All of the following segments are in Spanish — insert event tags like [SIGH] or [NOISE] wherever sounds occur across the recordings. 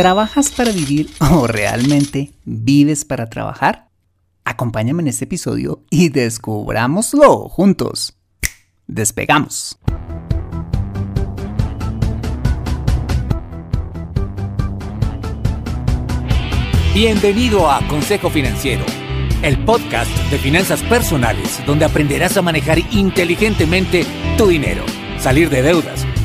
¿Trabajas para vivir [LAUGHS] o realmente vives para trabajar? Acompáñame en este episodio y descubrámoslo juntos. Despegamos. Bienvenido a Consejo Financiero, el podcast de finanzas personales donde aprenderás a manejar inteligentemente tu dinero, salir de deudas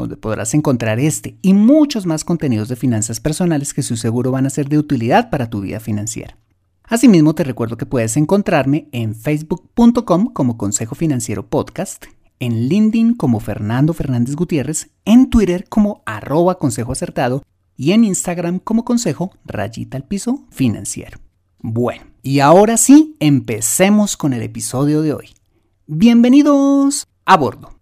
donde podrás encontrar este y muchos más contenidos de finanzas personales que su seguro van a ser de utilidad para tu vida financiera. Asimismo, te recuerdo que puedes encontrarme en facebook.com como Consejo Financiero Podcast, en LinkedIn como Fernando Fernández Gutiérrez, en Twitter como arroba consejo acertado y en Instagram como consejo rayita al piso financiero. Bueno, y ahora sí, empecemos con el episodio de hoy. Bienvenidos a bordo.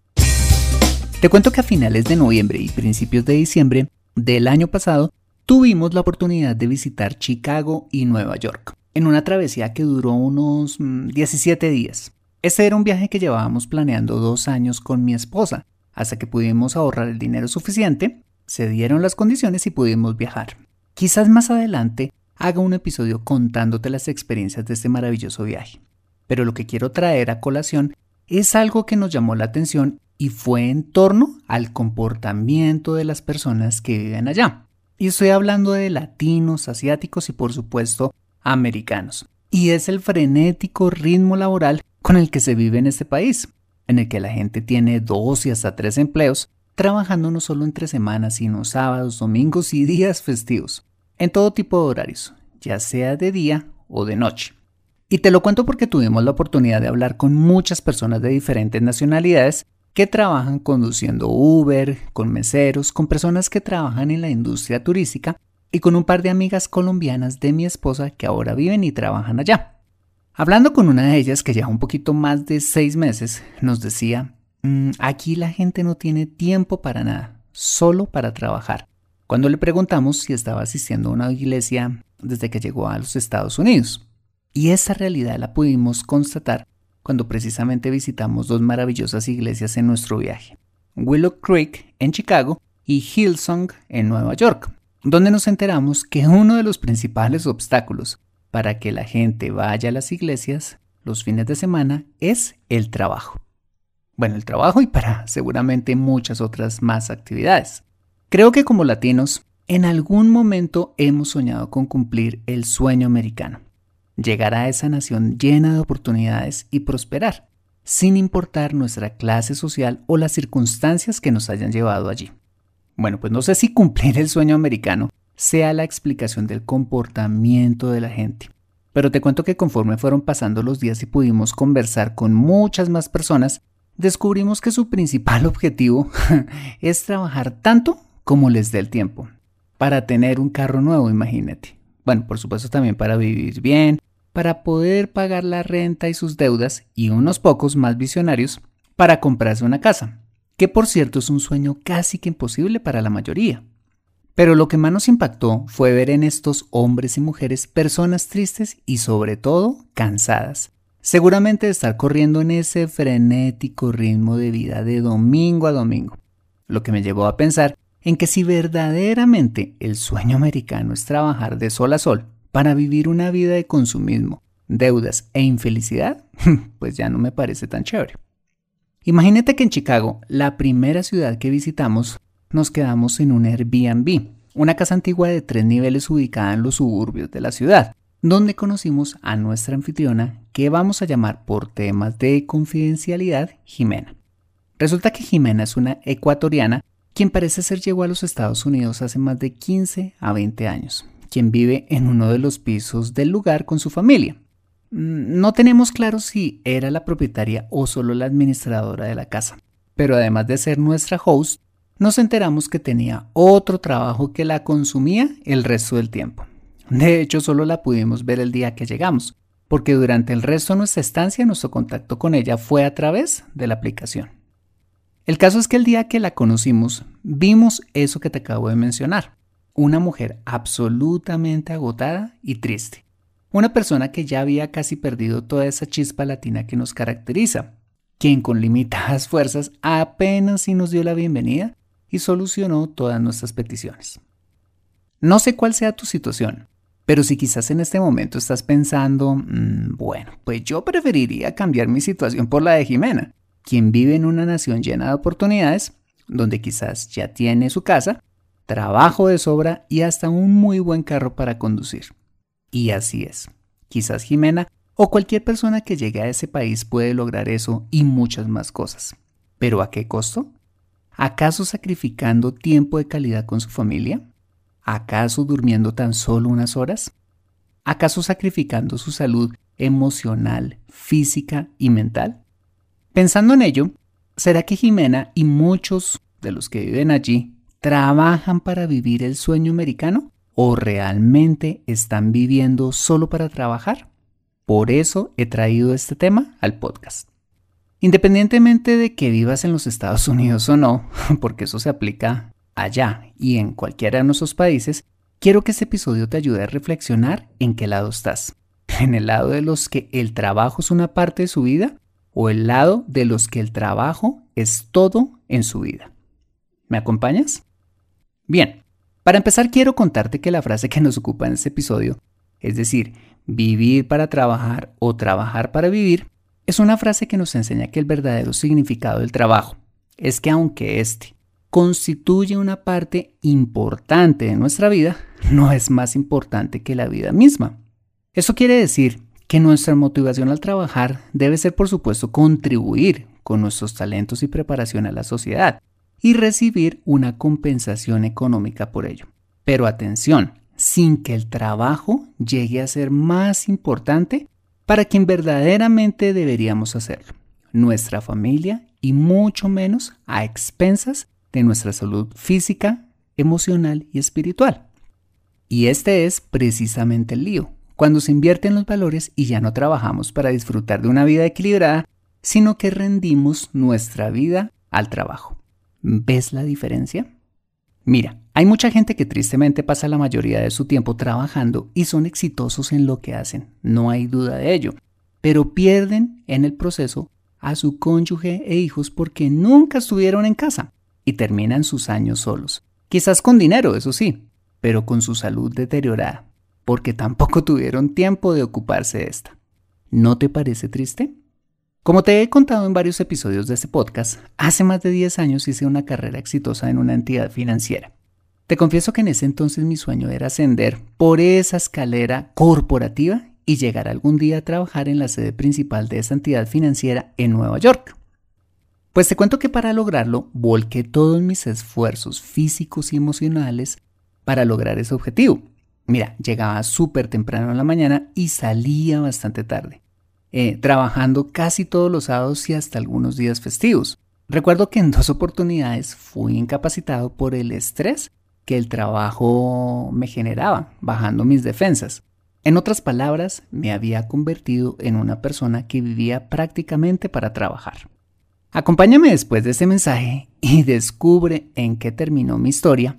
Te cuento que a finales de noviembre y principios de diciembre del año pasado tuvimos la oportunidad de visitar Chicago y Nueva York en una travesía que duró unos 17 mm, días. Este era un viaje que llevábamos planeando dos años con mi esposa, hasta que pudimos ahorrar el dinero suficiente, se dieron las condiciones y pudimos viajar. Quizás más adelante haga un episodio contándote las experiencias de este maravilloso viaje. Pero lo que quiero traer a colación es algo que nos llamó la atención y fue en torno al comportamiento de las personas que viven allá. Y estoy hablando de latinos, asiáticos y por supuesto americanos. Y es el frenético ritmo laboral con el que se vive en este país, en el que la gente tiene dos y hasta tres empleos, trabajando no solo entre semanas, sino sábados, domingos y días festivos, en todo tipo de horarios, ya sea de día o de noche. Y te lo cuento porque tuvimos la oportunidad de hablar con muchas personas de diferentes nacionalidades que trabajan conduciendo Uber, con meseros, con personas que trabajan en la industria turística y con un par de amigas colombianas de mi esposa que ahora viven y trabajan allá. Hablando con una de ellas que lleva un poquito más de seis meses, nos decía, mm, aquí la gente no tiene tiempo para nada, solo para trabajar. Cuando le preguntamos si estaba asistiendo a una iglesia desde que llegó a los Estados Unidos. Y esa realidad la pudimos constatar cuando precisamente visitamos dos maravillosas iglesias en nuestro viaje, Willow Creek en Chicago y Hillsong en Nueva York, donde nos enteramos que uno de los principales obstáculos para que la gente vaya a las iglesias los fines de semana es el trabajo. Bueno, el trabajo y para seguramente muchas otras más actividades. Creo que como latinos, en algún momento hemos soñado con cumplir el sueño americano llegar a esa nación llena de oportunidades y prosperar, sin importar nuestra clase social o las circunstancias que nos hayan llevado allí. Bueno, pues no sé si cumplir el sueño americano sea la explicación del comportamiento de la gente, pero te cuento que conforme fueron pasando los días y pudimos conversar con muchas más personas, descubrimos que su principal [LAUGHS] objetivo es trabajar tanto como les dé el tiempo, para tener un carro nuevo, imagínate. Bueno, por supuesto también para vivir bien, para poder pagar la renta y sus deudas y unos pocos más visionarios para comprarse una casa, que por cierto es un sueño casi que imposible para la mayoría. Pero lo que más nos impactó fue ver en estos hombres y mujeres personas tristes y sobre todo cansadas, seguramente de estar corriendo en ese frenético ritmo de vida de domingo a domingo, lo que me llevó a pensar en que si verdaderamente el sueño americano es trabajar de sol a sol para vivir una vida de consumismo, deudas e infelicidad, [LAUGHS] pues ya no me parece tan chévere. Imagínate que en Chicago, la primera ciudad que visitamos, nos quedamos en un Airbnb, una casa antigua de tres niveles ubicada en los suburbios de la ciudad, donde conocimos a nuestra anfitriona, que vamos a llamar por temas de confidencialidad Jimena. Resulta que Jimena es una ecuatoriana quien parece ser llegó a los Estados Unidos hace más de 15 a 20 años, quien vive en uno de los pisos del lugar con su familia. Mm, no tenemos claro si era la propietaria o solo la administradora de la casa, pero además de ser nuestra host, nos enteramos que tenía otro trabajo que la consumía el resto del tiempo. De hecho, solo la pudimos ver el día que llegamos, porque durante el resto de nuestra estancia nuestro contacto con ella fue a través de la aplicación. El caso es que el día que la conocimos, vimos eso que te acabo de mencionar. Una mujer absolutamente agotada y triste. Una persona que ya había casi perdido toda esa chispa latina que nos caracteriza. Quien con limitadas fuerzas apenas si nos dio la bienvenida y solucionó todas nuestras peticiones. No sé cuál sea tu situación, pero si quizás en este momento estás pensando, mm, bueno, pues yo preferiría cambiar mi situación por la de Jimena quien vive en una nación llena de oportunidades, donde quizás ya tiene su casa, trabajo de sobra y hasta un muy buen carro para conducir. Y así es. Quizás Jimena o cualquier persona que llegue a ese país puede lograr eso y muchas más cosas. ¿Pero a qué costo? ¿Acaso sacrificando tiempo de calidad con su familia? ¿Acaso durmiendo tan solo unas horas? ¿Acaso sacrificando su salud emocional, física y mental? Pensando en ello, ¿será que Jimena y muchos de los que viven allí trabajan para vivir el sueño americano o realmente están viviendo solo para trabajar? Por eso he traído este tema al podcast. Independientemente de que vivas en los Estados Unidos o no, [LAUGHS] porque eso se aplica allá y en cualquiera de nuestros países, quiero que este episodio te ayude a reflexionar en qué lado estás. [LAUGHS] ¿En el lado de los que el trabajo es una parte de su vida o el lado de los que el trabajo es todo en su vida. ¿Me acompañas? Bien, para empezar quiero contarte que la frase que nos ocupa en este episodio, es decir, vivir para trabajar o trabajar para vivir, es una frase que nos enseña que el verdadero significado del trabajo es que aunque éste constituye una parte importante de nuestra vida, no es más importante que la vida misma. Eso quiere decir que nuestra motivación al trabajar debe ser, por supuesto, contribuir con nuestros talentos y preparación a la sociedad y recibir una compensación económica por ello. Pero atención, sin que el trabajo llegue a ser más importante para quien verdaderamente deberíamos hacerlo, nuestra familia y mucho menos a expensas de nuestra salud física, emocional y espiritual. Y este es precisamente el lío, cuando se invierten los valores y ya no trabajamos para disfrutar de una vida equilibrada, sino que rendimos nuestra vida al trabajo. ¿Ves la diferencia? Mira, hay mucha gente que tristemente pasa la mayoría de su tiempo trabajando y son exitosos en lo que hacen, no hay duda de ello, pero pierden en el proceso a su cónyuge e hijos porque nunca estuvieron en casa y terminan sus años solos. Quizás con dinero, eso sí, pero con su salud deteriorada porque tampoco [LAUGHS] tuvieron tiempo de ocuparse de esta. ¿No te parece triste? Como te he contado en varios episodios de este podcast, hace más de 10 años hice una carrera exitosa en una entidad financiera. Te confieso que en ese entonces mi sueño era ascender por esa escalera corporativa y llegar algún día a trabajar en la sede principal de esa entidad financiera en Nueva York. Pues te cuento que para lograrlo volqué todos mis esfuerzos físicos y emocionales para lograr ese objetivo. Mira, llegaba súper temprano en la mañana y salía bastante tarde, eh, trabajando casi todos los sábados y hasta algunos días festivos. Recuerdo que en dos oportunidades fui incapacitado por el estrés que el trabajo me generaba, bajando mis defensas. En otras palabras, me había convertido en una persona que vivía prácticamente para trabajar. Acompáñame después de ese mensaje y descubre en qué terminó mi historia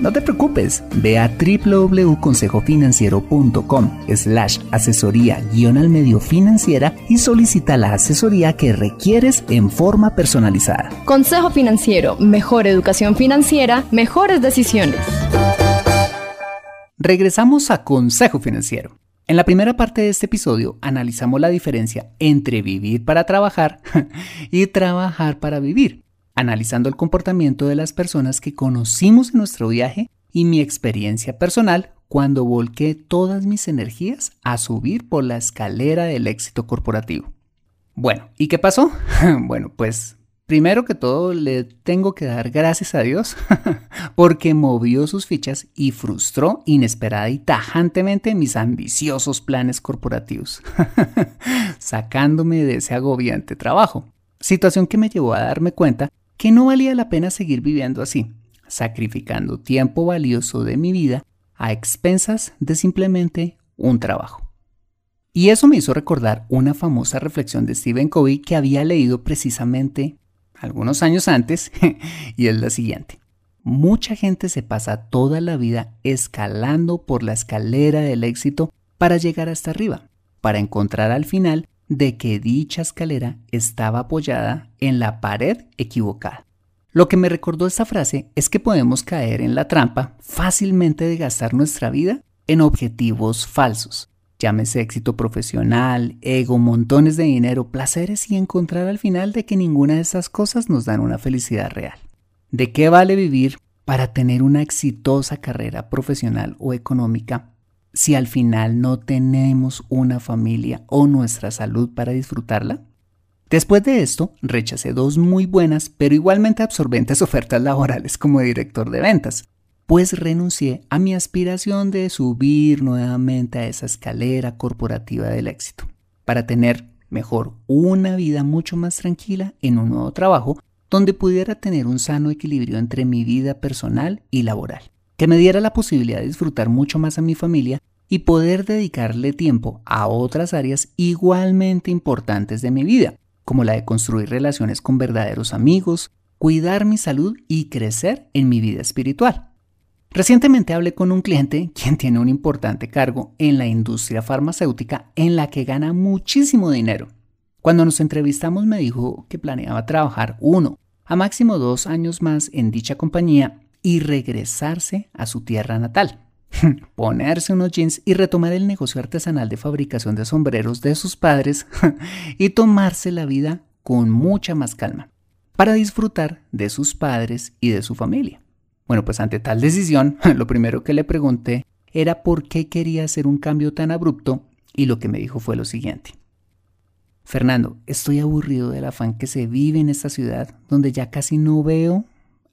no te preocupes, ve a www.consejofinanciero.com slash asesoría guion al medio financiera y solicita la asesoría que requieres en forma personalizada. Consejo Financiero, mejor educación financiera, mejores decisiones. Regresamos a Consejo Financiero. En la primera parte de este episodio analizamos la diferencia entre vivir para trabajar [LAUGHS] y trabajar para vivir analizando el comportamiento de las personas que conocimos en nuestro viaje y mi experiencia personal cuando volqué todas mis energías a subir por la escalera del éxito corporativo. Bueno, ¿y qué pasó? [LAUGHS] bueno, pues primero que todo le tengo que dar gracias a Dios [LAUGHS] porque movió sus fichas y frustró inesperada y tajantemente mis ambiciosos planes corporativos, [LAUGHS] sacándome de ese agobiante trabajo. Situación que me llevó a darme cuenta que no valía la pena seguir viviendo así, sacrificando tiempo valioso de mi vida a expensas de simplemente un trabajo. Y eso me hizo recordar una famosa reflexión de Stephen Covey que había leído precisamente algunos años antes, [LAUGHS] y es la siguiente. Mucha gente se pasa toda la vida escalando por la escalera del éxito para llegar hasta arriba, para encontrar al final de que dicha escalera estaba apoyada en la pared equivocada. Lo que me recordó esta frase es que podemos caer en la trampa fácilmente de gastar nuestra vida en objetivos falsos. Llámese éxito profesional, ego, montones de dinero, placeres y encontrar al final de que ninguna de esas cosas nos dan una felicidad real. ¿De qué vale vivir para tener una exitosa carrera profesional o económica si al final no tenemos una familia o nuestra salud para disfrutarla? Después de esto, rechacé dos muy buenas pero igualmente absorbentes [LAUGHS] ofertas laborales como director de ventas, pues renuncié a mi aspiración de subir nuevamente a esa escalera corporativa del éxito, para tener mejor una vida mucho más tranquila en un nuevo trabajo donde pudiera tener un sano equilibrio entre mi vida personal y laboral que me diera la posibilidad de disfrutar mucho más a mi familia y poder dedicarle tiempo a otras áreas igualmente importantes de mi vida, como la de construir relaciones con verdaderos amigos, cuidar mi salud y crecer en mi vida espiritual. Recientemente hablé con un cliente [LAUGHS] quien tiene un importante cargo en la industria farmacéutica en la que gana muchísimo dinero. Cuando nos entrevistamos me dijo que planeaba trabajar uno a máximo dos años más en dicha compañía y regresarse a su tierra natal. [LAUGHS] Ponerse unos jeans y retomar el negocio artesanal de fabricación de sombreros de sus padres [LAUGHS] y tomarse la vida con mucha más calma para disfrutar de sus padres y de su familia. Bueno, pues ante tal decisión, [LAUGHS] lo primero que le pregunté era por qué quería hacer un cambio tan abrupto y lo que me dijo fue lo siguiente. Fernando, estoy aburrido del afán que se vive en esta ciudad donde ya casi no veo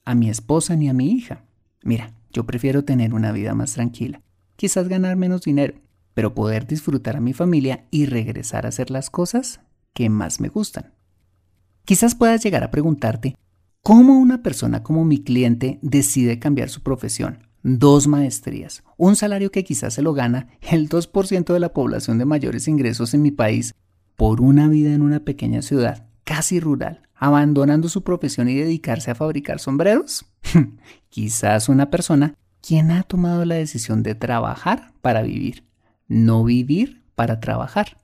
a mi esposa ni a mi hija. Mira, yo prefiero tener una vida más tranquila, quizás ganar menos dinero, pero poder disfrutar a mi familia y regresar a hacer las cosas que más me gustan. Quizás puedas llegar a preguntarte, ¿cómo una persona como mi cliente decide cambiar su profesión? Dos maestrías, un salario que quizás se lo gana el 2% de la población de mayores ingresos en mi país por una vida en una pequeña ciudad, casi rural, abandonando su profesión y dedicarse a fabricar sombreros? [LAUGHS] Quizás una persona quien ha tomado la decisión de trabajar para vivir, no vivir para trabajar.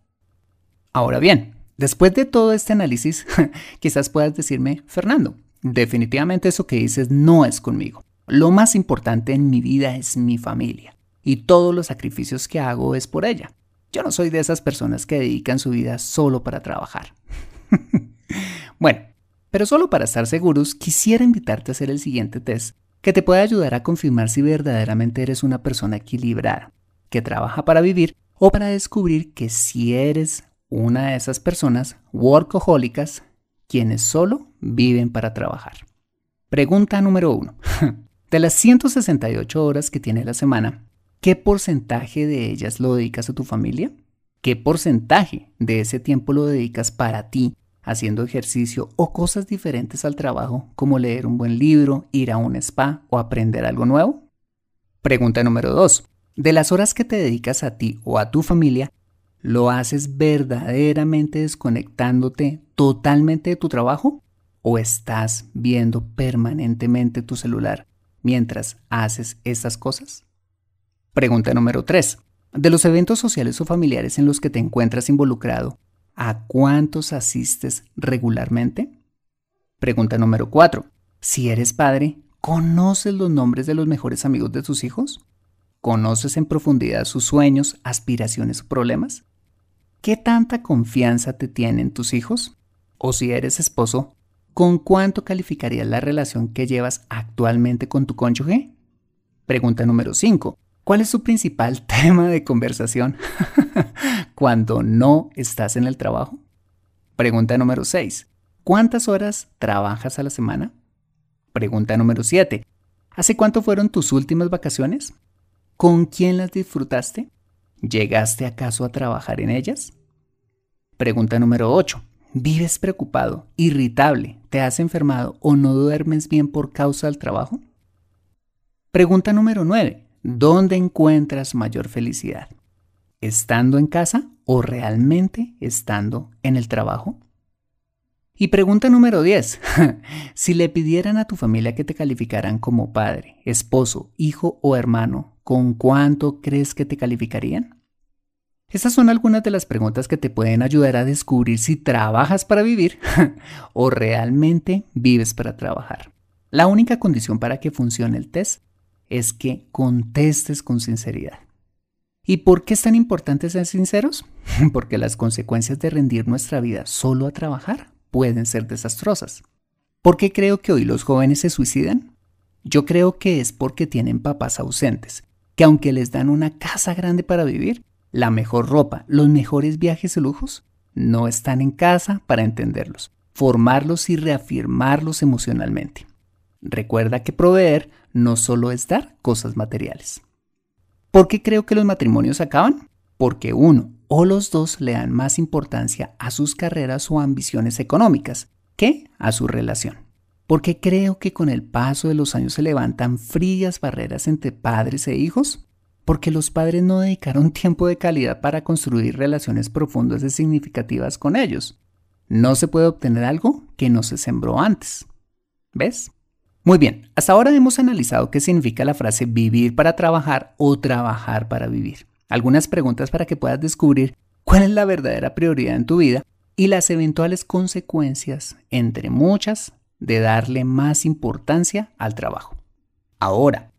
Ahora bien, después de todo este análisis, [LAUGHS] quizás puedas decirme, Fernando, definitivamente eso que dices no es conmigo. Lo más importante en mi vida es mi familia y todos los sacrificios que hago es por ella. Yo no soy de esas personas que dedican su vida solo para trabajar. [LAUGHS] bueno, pero solo para estar seguros, quisiera invitarte a hacer el siguiente test que te puede ayudar a confirmar si verdaderamente eres una persona equilibrada, que trabaja para vivir o para descubrir que si eres una de esas personas workahólicas quienes solo viven para trabajar. Pregunta número uno. [LAUGHS] De las 168 horas que tiene la semana, ¿qué porcentaje de ellas lo dedicas a tu familia? ¿Qué porcentaje de ese tiempo lo dedicas para ti, haciendo ejercicio o cosas diferentes al trabajo, como leer un buen libro, ir a un spa o aprender algo nuevo? Pregunta número 2. De las horas que te dedicas a ti o a tu familia, ¿lo haces verdaderamente desconectándote totalmente de tu trabajo? ¿O estás viendo permanentemente tu celular mientras haces estas cosas? Pregunta número 3. De los eventos sociales o familiares en los que te encuentras involucrado, ¿a cuántos asistes regularmente? Pregunta número 4. Si eres padre, ¿conoces los nombres de los mejores amigos de tus hijos? ¿Conoces en profundidad sus sueños, aspiraciones o problemas? ¿Qué tanta confianza te tienen tus hijos? O si eres esposo, ¿con cuánto calificarías la relación que llevas actualmente con tu cónyuge? Pregunta número 5. ¿Cuál es su principal [LAUGHS] tema de conversación [LAUGHS] cuando no estás en el trabajo? Pregunta número 6. ¿Cuántas horas trabajas a la semana? Pregunta número 7. ¿Hace cuánto fueron tus últimas vacaciones? ¿Con quién las disfrutaste? ¿Llegaste acaso a trabajar en ellas? Pregunta número 8. ¿Vives preocupado, irritable, te has enfermado o no duermes bien por causa del trabajo? Pregunta número 9. ¿Dónde encuentras mayor felicidad? ¿Estando en casa o realmente estando en el trabajo? Y pregunta número 10. [LAUGHS] si le pidieran a tu familia que te calificaran como padre, esposo, hijo o hermano, ¿con cuánto crees que te calificarían? Estas son algunas de las preguntas que te pueden ayudar a descubrir si trabajas para vivir [LAUGHS] o realmente vives para trabajar. La única condición para que funcione el test es que contestes con sinceridad. ¿Y por qué es tan importante ser sinceros? [LAUGHS] Porque las consecuencias de rendir nuestra vida solo a trabajar pueden ser desastrosas. ¿Por qué creo que hoy los jóvenes se suicidan? Yo creo que es porque tienen papás ausentes, que aunque les dan una casa grande para vivir, la mejor ropa, los mejores viajes y lujos, no están en casa para entenderlos, formarlos y reafirmarlos emocionalmente. Recuerda que proveer no solo es dar cosas materiales. ¿Por qué creo que los matrimonios acaban? Porque uno o los dos le dan más importancia a sus carreras o ambiciones económicas que a su relación. Porque creo que con el paso de los años se levantan frías barreras entre padres e hijos. Porque los padres no dedicaron [LAUGHS] tiempo de calidad para construir relaciones profundas y significativas con ellos. No se puede obtener algo que no se sembró antes. ¿Ves? Muy bien, hasta ahora hemos analizado qué significa la frase vivir para trabajar o trabajar para vivir. Algunas preguntas para que puedas descubrir cuál es la verdadera prioridad en tu vida y las eventuales consecuencias, entre muchas, de darle más importancia al trabajo. Ahora,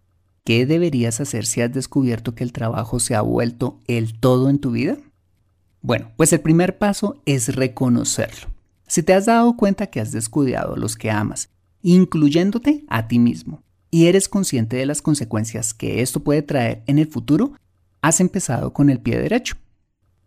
¿qué deberías hacer si has descubierto que el trabajo se ha vuelto el todo en tu vida? Bueno, pues el primer paso es reconocerlo. Si te has dado cuenta que has descuidado a los que amas incluyéndote a ti mismo, y eres consciente de las consecuencias que esto puede traer en el futuro, has empezado con el pie derecho.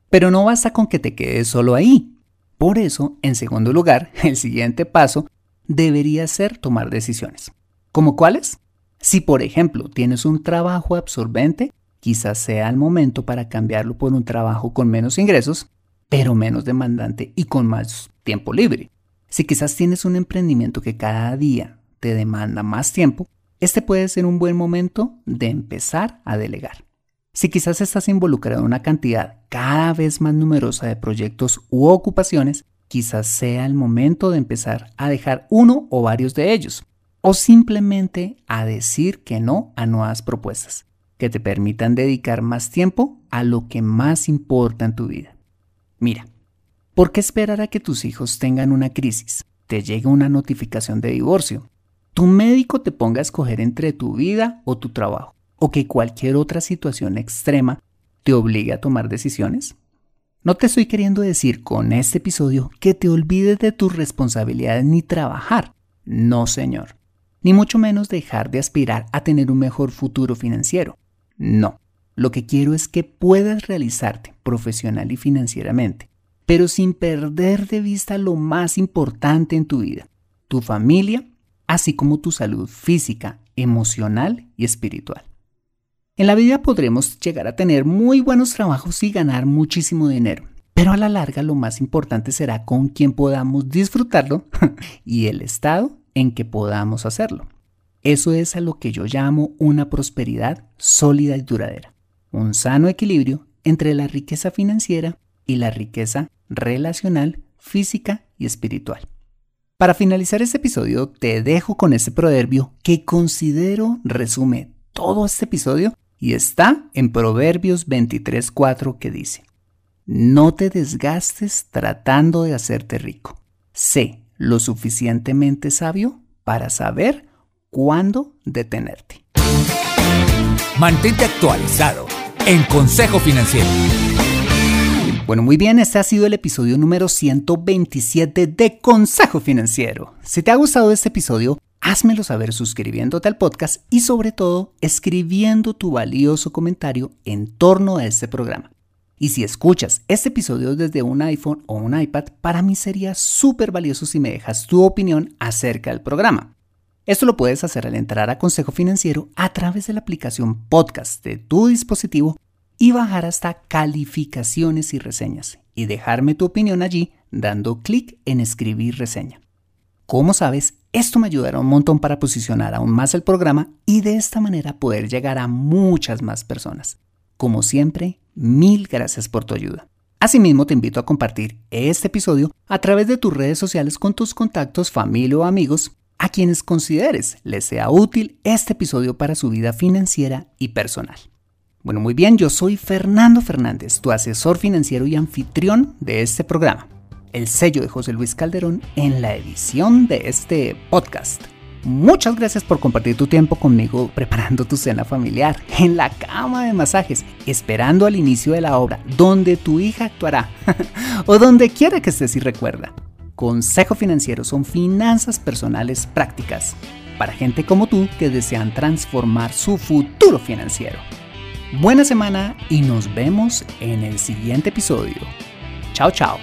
Pero no basta con que te quedes solo ahí. Por eso, en segundo lugar, [LAUGHS] el siguiente paso debería ser tomar decisiones. ¿Como cuáles? Si, por ejemplo, tienes un trabajo absorbente, quizás sea el momento para cambiarlo por un trabajo con menos ingresos, pero menos demandante y con más tiempo libre. Si quizás tienes un emprendimiento que cada día te demanda más tiempo, este puede ser un buen momento de empezar a delegar. Si quizás estás involucrado en una cantidad cada vez más numerosa de proyectos u ocupaciones, quizás sea el momento de empezar a dejar uno o varios de ellos, o simplemente a decir que no a nuevas propuestas que te permitan dedicar más tiempo a lo que más importa en tu vida. Mira, ¿Por qué esperar a que tus hijos tengan una crisis? Te llegue una notificación de divorcio. Tu médico te ponga a escoger entre tu vida o tu trabajo. O que cualquier otra situación extrema te obligue a tomar decisiones. No te estoy queriendo decir con este episodio que te olvides de tus responsabilidades ni trabajar. No, señor. Ni mucho menos dejar de aspirar a tener un mejor futuro financiero. No. Lo que quiero es que puedas realizarte profesional y financieramente pero sin perder de vista lo más importante en tu vida, tu familia, así como tu salud física, emocional y espiritual. En la vida podremos llegar a tener muy buenos trabajos y ganar muchísimo dinero, pero a la larga lo más importante será con quién podamos disfrutarlo [LAUGHS] y el estado en que podamos hacerlo. Eso es a lo que yo llamo una prosperidad sólida y duradera, un sano equilibrio entre la riqueza financiera y la riqueza relacional, física y espiritual. Para finalizar este episodio te dejo con este proverbio que considero resume todo este episodio y está en Proverbios 23.4 que dice, No te desgastes tratando de hacerte rico. Sé lo suficientemente sabio para saber cuándo detenerte. Mantente actualizado en Consejo Financiero. Bueno, muy bien, este ha sido el episodio número 127 de Consejo Financiero. Si te ha gustado este episodio, házmelo saber suscribiéndote al podcast y sobre todo escribiendo tu valioso comentario en torno a este programa. Y si escuchas este episodio desde un iPhone o un iPad, para mí sería súper valioso si me dejas tu opinión acerca del programa. Esto lo puedes hacer al entrar a Consejo Financiero a través de la aplicación podcast de tu dispositivo y bajar hasta calificaciones y reseñas y dejarme tu opinión allí dando clic en escribir reseña. Como sabes, esto me ayudará un montón para posicionar aún más el programa y de esta manera poder llegar a muchas más personas. Como siempre, mil gracias por tu ayuda. Asimismo, te invito a compartir este episodio a través de tus redes sociales con tus contactos, familia o amigos a quienes consideres les sea útil este episodio para su vida financiera y personal. Bueno, muy bien, yo soy Fernando Fernández, tu asesor financiero y anfitrión de este programa, el sello de José Luis Calderón en la edición de este podcast. Muchas gracias por compartir tu tiempo conmigo preparando tu cena familiar, en la cama de masajes, esperando al inicio de la obra, donde tu hija actuará, [LAUGHS] o donde quiera que estés y recuerda. Consejo Financiero son finanzas personales prácticas para gente como tú que desean transformar su futuro financiero. Buena semana y nos vemos en el siguiente episodio. Chao, chao.